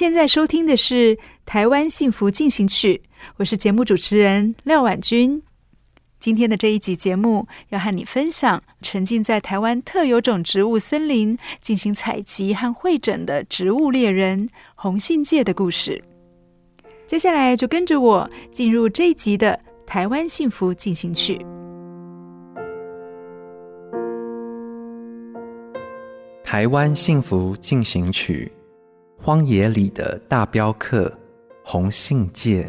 现在收听的是《台湾幸福进行曲》，我是节目主持人廖婉君。今天的这一集节目要和你分享沉浸在台湾特有种植物森林进行采集和会诊的植物猎人红信介的故事。接下来就跟着我进入这一集的《台湾幸福进行曲》。《台湾幸福进行曲》，荒野里的大镖客红信介。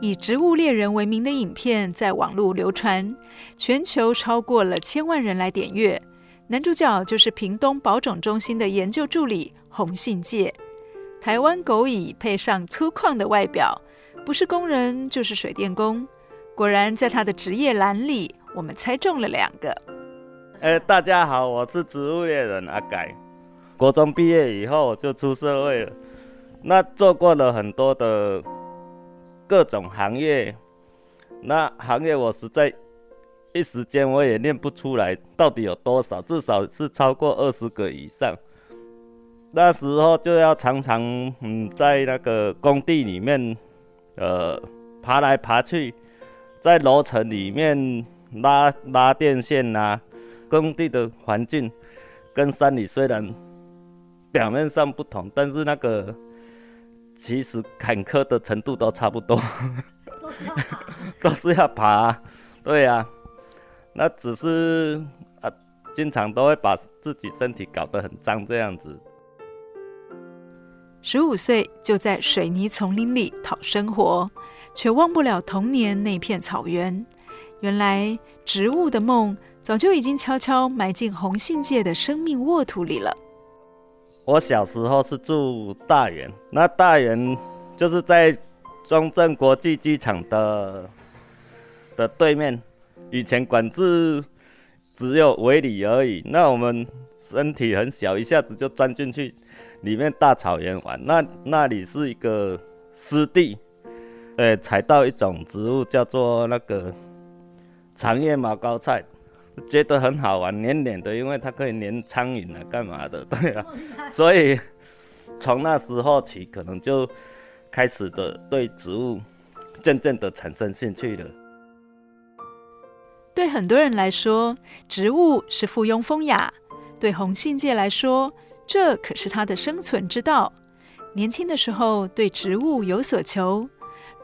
以植物猎人为名的影片在网络流传，全球超过了千万人来点阅。男主角就是屏东保种中心的研究助理洪信介。台湾狗蚁配上粗犷的外表，不是工人就是水电工。果然，在他的职业栏里，我们猜中了两个。欸，大家好，我是植物猎人阿改。国中毕业以后就出社会了，那做过了很多的。各种行业，那行业我实在一时间我也念不出来到底有多少，至少是超过二十个以上。那时候就要常常嗯在那个工地里面，呃爬来爬去，在楼层里面拉拉电线呐、工地的环境跟山里虽然表面上不同，但是那个。其实坎坷的程度都差不多，都是要爬，对呀、啊，那只是啊，经常都会把自己身体搞得很脏这样子。十五岁就在水泥丛林里讨生活，却忘不了童年那片草原。原来植物的梦早就已经悄悄埋进红杏界的生命沃土里了。我小时候是住大园，那大园就是在中正国际机场的的对面。以前管制只有围里而已，那我们身体很小，一下子就钻进去里面大草原玩。那那里是一个湿地，呃，采到一种植物叫做那个长叶毛膏菜。觉得很好玩，黏黏的，因为它可以黏苍蝇啊，干嘛的？对啊，所以从那时候起，可能就开始的对植物渐渐的产生兴趣了。对很多人来说，植物是附庸风雅；对红杏界来说，这可是它的生存之道。年轻的时候对植物有所求，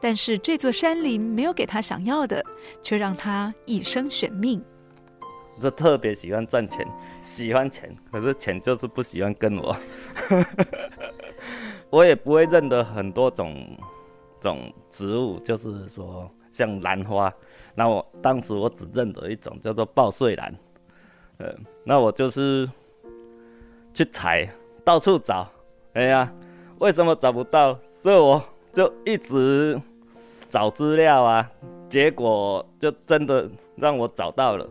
但是这座山林没有给他想要的，却让他一生悬命。就特别喜欢赚钱，喜欢钱，可是钱就是不喜欢跟我。我也不会认得很多种种植物，就是说像兰花。那我当时我只认得一种叫做报岁兰。呃，那我就是去采，到处找。哎呀，为什么找不到？所以我就一直找资料啊，结果就真的让我找到了。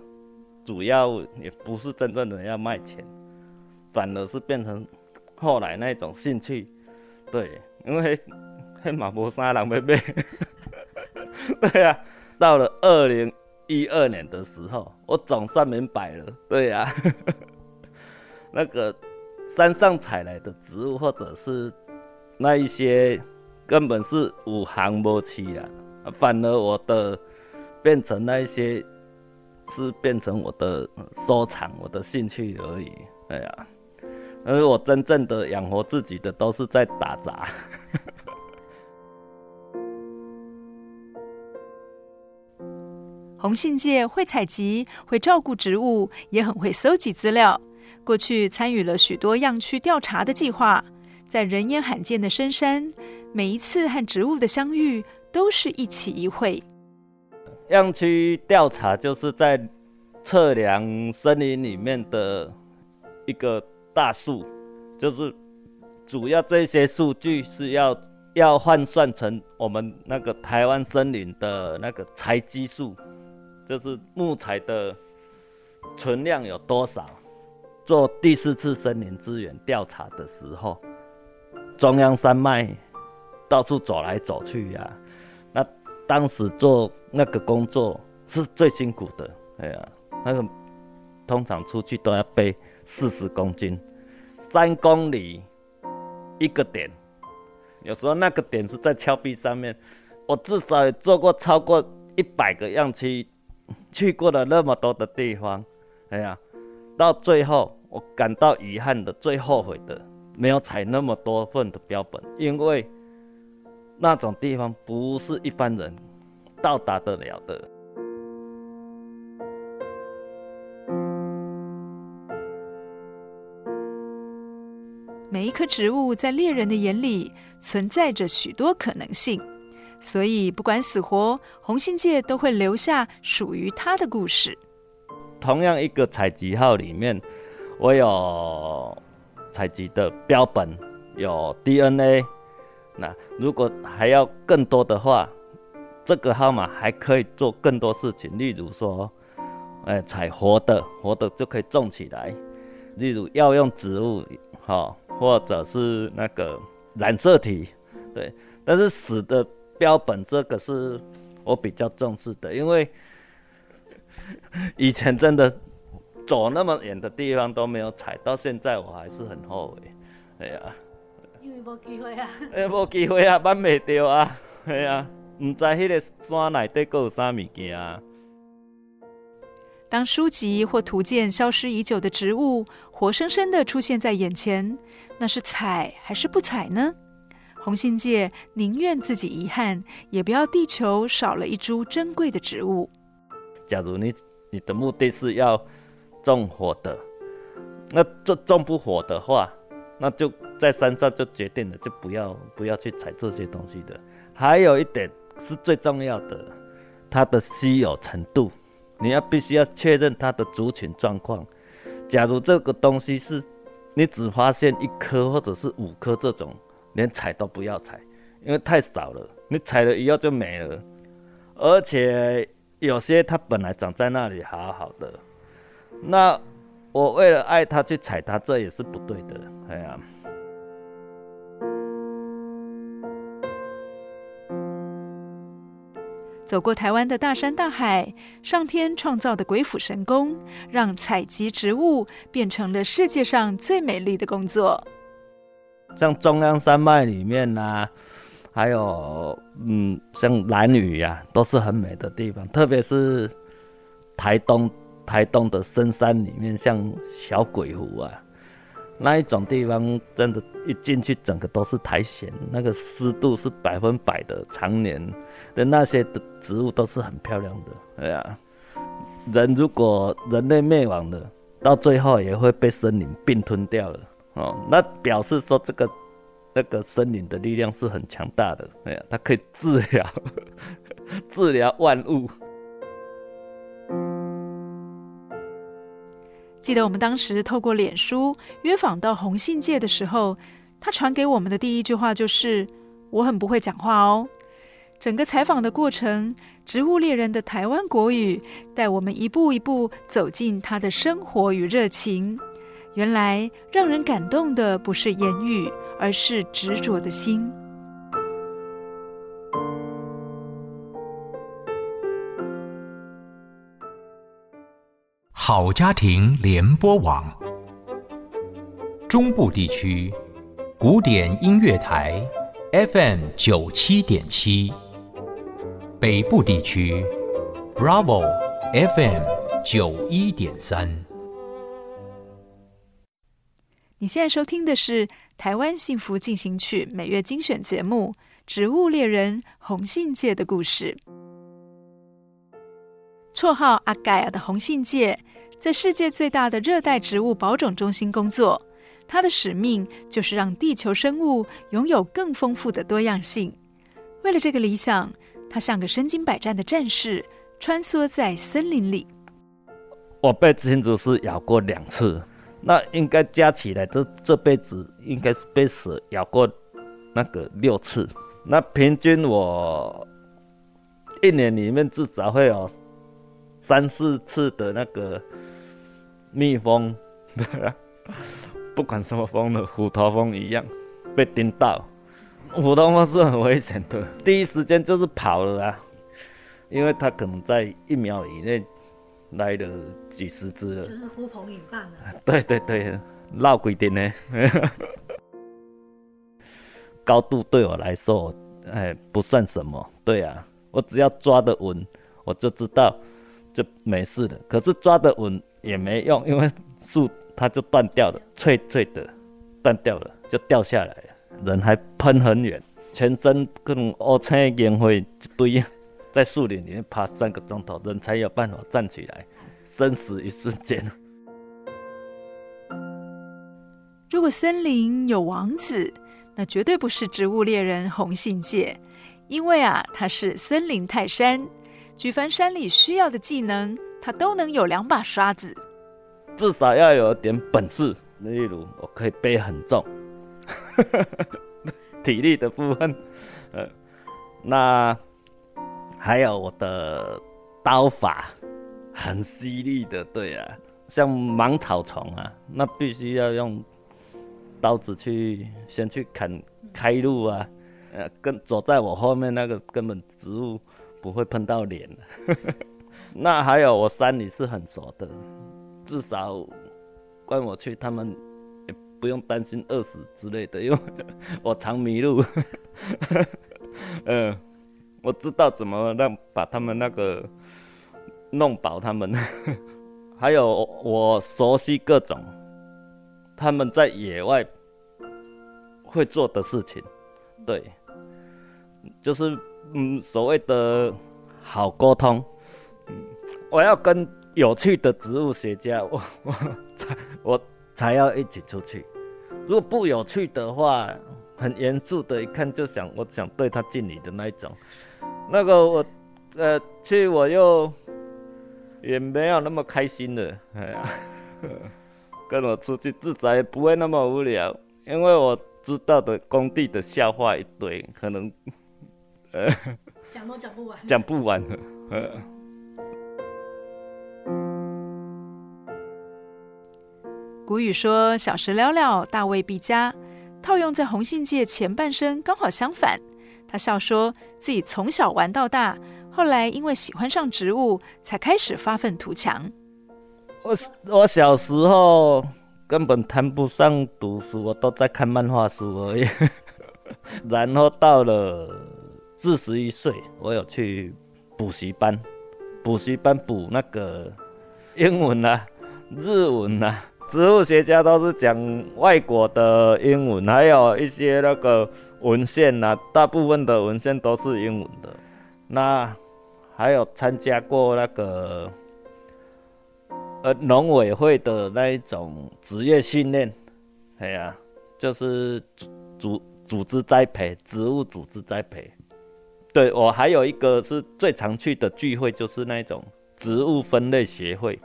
主要也不是真正的要卖钱，反而是变成后来那种兴趣。对，因为黑马博沙狼贝贝。对呀、啊，到了二零一二年的时候，我总算明白了。对呀、啊，那个山上采来的植物，或者是那一些根本是五行不期啊，反而我的变成那一些。是变成我的收藏，我的兴趣而已。哎呀，而我真正的养活自己的都是在打杂。洪信介会采集，会照顾植物，也很会搜集资料。过去参与了许多样区调查的计划，在人烟罕见的深山，每一次和植物的相遇都是一起一会。样区调查就是在测量森林里面的一个大树，就是主要这些数据是要要换算成我们那个台湾森林的那个材基数。就是木材的存量有多少？做第四次森林资源调查的时候，中央山脉到处走来走去呀、当时做那个工作是最辛苦的。哎呀，那个通常出去都要背四十公斤，三公里一个点，有时候那个点是在峭壁上面，我至少也做过超过一百个样区。去过了那么多的地方，哎呀，到最后我感到遗憾的、最后悔的，没有采那么多份的标本，因为那种地方不是一般人到达得了的。每一棵植物在猎人的眼里存在着许多可能性。所以，不管死活，红信界都会留下属于他的故事。同样一个采集号里面，我有采集的标本，有 DNA。那如果还要更多的话，这个号码还可以做更多事情。例如说，哎，采活的，活的就可以种起来。例如药用植物，哈，或者是那个染色体，对。但是死的。标本这个是我比较重视的，因为以前真的走那么远的地方都没有采，到现在我还是很后悔。哎呀，为没机会啊，哎，没机会啊，办不到啊，哎呀，唔知迄个山内底阁有啥物件啊。当书籍或图鉴消失已久的植物活生生的出现在眼前，那是采还是不采呢？红信界宁愿自己遗憾，也不要地球少了一株珍贵的植物。假如你你的目的是要种活的，那种种不活的话，那就在山上就决定了，就不要不要去采这些东西的。还有一点是最重要的，它的稀有程度，你要必须要确认它的族群状况。假如这个东西是你只发现一颗或者是五颗这种。连采都不要采，因为太少了。你采了以后就没了，而且有些它本来长在那里好好的，那我为了爱他去踩他，这也是不对的。哎呀，走过台湾的大山大海，上天创造的鬼斧神工，让采集植物变成了世界上最美丽的工作。像中央山脉里面呢、啊，还有嗯，像兰屿呀，都是很美的地方。特别是台东，台东的深山里面，像小鬼湖啊，那一种地方，真的，一进去整个都是苔藓，那个湿度是百分百的，常年的那些的植物都是很漂亮的。哎呀，人如果人类灭亡了，到最后也会被森林并吞掉了。哦，那表示说这个那个森林的力量是很强大的，哎呀，它可以治疗 治疗万物。记得我们当时透过脸书约访到洪信介的时候，他传给我们的第一句话就是：“我很不会讲话哦。”整个采访的过程，植物猎人的台湾国语带我们一步一步走进他的生活与热情。原来让人感动的不是言语，而是执着的心。好家庭联播网，中部地区古典音乐台 FM 九七点七，北部地区 Bravo FM 九一点三。你现在收听的是《台湾幸福进行曲》每月精选节目《植物猎人红信界的故事》。绰号阿盖亚的红信界，在世界最大的热带植物保种中心工作。他的使命就是让地球生物拥有更丰富的多样性。为了这个理想，他像个身经百战的战士，穿梭在森林里。我被青竹丝咬过两次。那应该加起来，这这辈子应该是被蛇咬过那个六次。那平均我一年里面至少会有三四次的那个蜜蜂，不管什么蜂的，虎头蜂一样被叮到。虎头蜂是很危险的，第一时间就是跑了啊，因为它可能在一秒以内。来了几十只了，就是呼朋引伴了。对对对，闹鬼点呢？高度对我来说，哎，不算什么。对啊，我只要抓得稳，我就知道就没事了。可是抓得稳也没用，因为树它就断掉了，脆脆的断掉了，就掉下来了。人还喷很远，全身各种乌青烟灰一堆。在树林里面爬三个钟头，人才有办法站起来。生死一瞬间。如果森林有王子，那绝对不是植物猎人红信介，因为啊，他是森林泰山，举凡山里需要的技能，他都能有两把刷子。至少要有点本事，例如我可以背很重，体力的部分，呃，那。还有我的刀法很犀利的，对啊，像芒草丛啊，那必须要用刀子去先去砍开路啊，呃，跟走在我后面那个根本植物不会碰到脸。那还有我山里是很熟的，至少关我去，他们也不用担心饿死之类的，因为我常迷路。嗯。我知道怎么让把他们那个弄饱，他们 还有我熟悉各种他们在野外会做的事情，对，就是嗯所谓的好沟通，嗯，我要跟有趣的植物学家，我我才我才要一起出去，如果不有趣的话，很严肃的，一看就想我想对他敬礼的那一种。那个我，呃，去我又也没有那么开心的，哎呀，跟我出去至少也不会那么无聊，因为我知道的工地的笑话一堆，可能，呃，讲都讲不完，讲不完的，呃。古语说：“小时了了，大未必佳。”套用在红信介前半生刚好相反。他笑说自己从小玩到大，后来因为喜欢上植物，才开始发愤图强。我我小时候根本谈不上读书，我都在看漫画书而已。然后到了四十一岁，我有去补习班，补习班补那个英文啊、日文啊。植物学家都是讲外国的英文，还有一些那个文献呐，大部分的文献都是英文的。那还有参加过那个呃农委会的那一种职业训练，哎呀，就是组组织栽培植物，组织栽培。对，我还有一个是最常去的聚会，就是那种植物分类协会。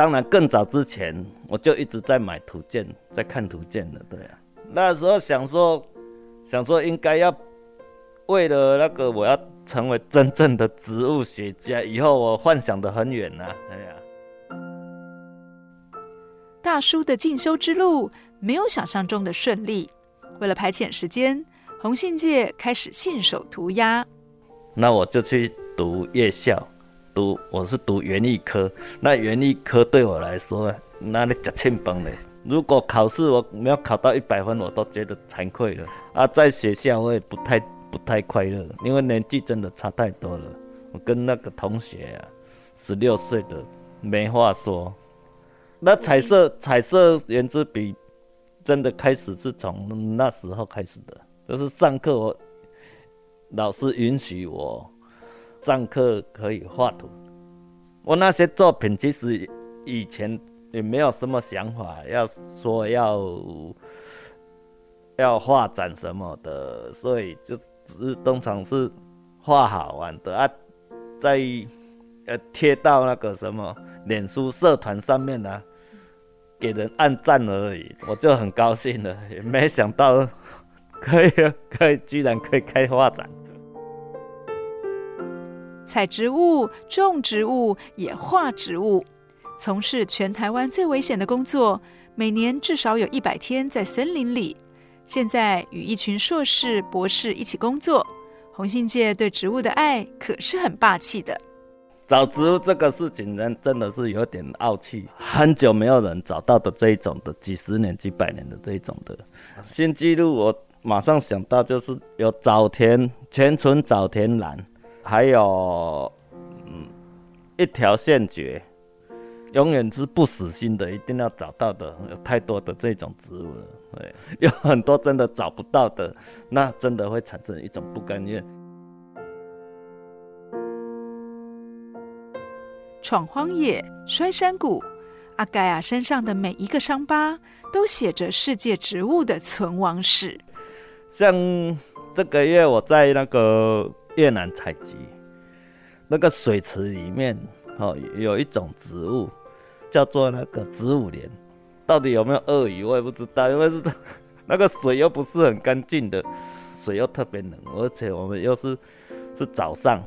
当然，更早之前我就一直在买图鉴，在看图鉴的，对啊。那时候想说，想说应该要为了那个，我要成为真正的植物学家。以后我幻想的很远呐，哎呀。大叔的进修之路没有想象中的顺利。为了排遣时间，红信介开始信手涂鸦。那我就去读夜校。读我是读园艺科，那园艺科对我来说，那你吃庆崩嘞。如果考试我没有考到一百分，我都觉得惭愧了。啊，在学校我也不太不太快乐，因为年纪真的差太多了。我跟那个同学啊，十六岁的没话说。那彩色彩色圆珠笔真的开始是从那时候开始的，就是上课我老师允许我上课可以画图。我那些作品其实以前也没有什么想法，要说要要画展什么的，所以就只是通常是画好玩的啊，在呃贴到那个什么脸书社团上面呢、给人按赞而已，我就很高兴了，也没想到可以可以居然可以开画展。采植物、种植物也画植物，从事全台湾最危险的工作，每年至少有一百天在森林里。现在与一群硕士、博士一起工作，洪信界对植物的爱可是很霸气的。找植物这个事情，人真的是有点傲气，很久没有人找到的这一种的，几十年、几百年的这一种的新纪录，我马上想到就是有早田全纯早田兰，还有嗯一条线蕨，永远是不死心的，一定要找到的，有太多的这种植物了，对，有很多真的找不到的，那真的会产生一种不甘愿。闯荒野、摔山谷，阿盖亚身上的每一个伤疤都写着世界植物的存亡史。像这个月我在那个越南采集，那个水池里面哦，有一种植物叫做那个植物莲，到底有没有鳄鱼我也不知道，因为是 那个水又不是很干净的，水又特别冷，而且我们又是是早上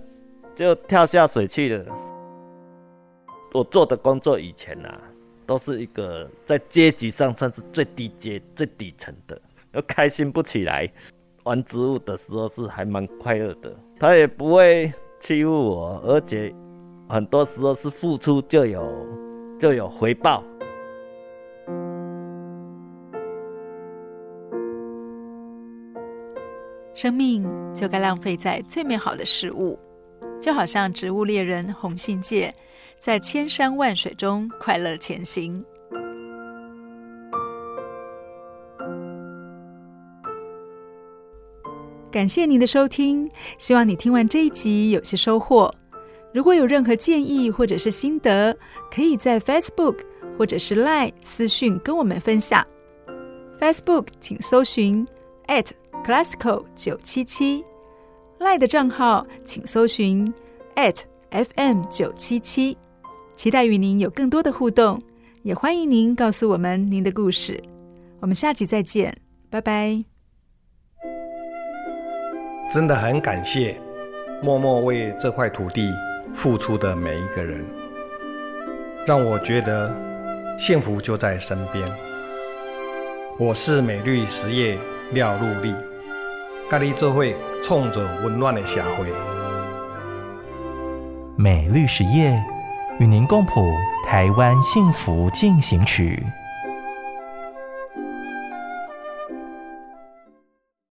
就跳下水去了。我做的工作以前啊，都是一个在阶级上算是最低阶、最底层的，又开心不起来。玩植物的时候是还蛮快乐的，他也不会欺负我，而且很多时候是付出就有就有回报。生命就该浪费在最美好的事物，就好像植物猎人洪信介。在千山万水中快乐前行。感谢您的收听，希望你听完这一集有些收获。如果有任何建议或者是心得，可以在 Facebook 或者是 Line 私讯跟我们分享。Facebook 请搜寻 @classical 九七七，Line 的账号请搜寻 @FM 九七七。期待与您有更多的互动，也欢迎您告诉我们您的故事。我们下集再见，拜拜。真的很感谢默默为这块土地付出的每一个人，让我觉得幸福就在身边。我是美绿实业廖禄立，咖喱这会冲着温暖的社会。美绿实业。与您共谱台湾幸福进行曲。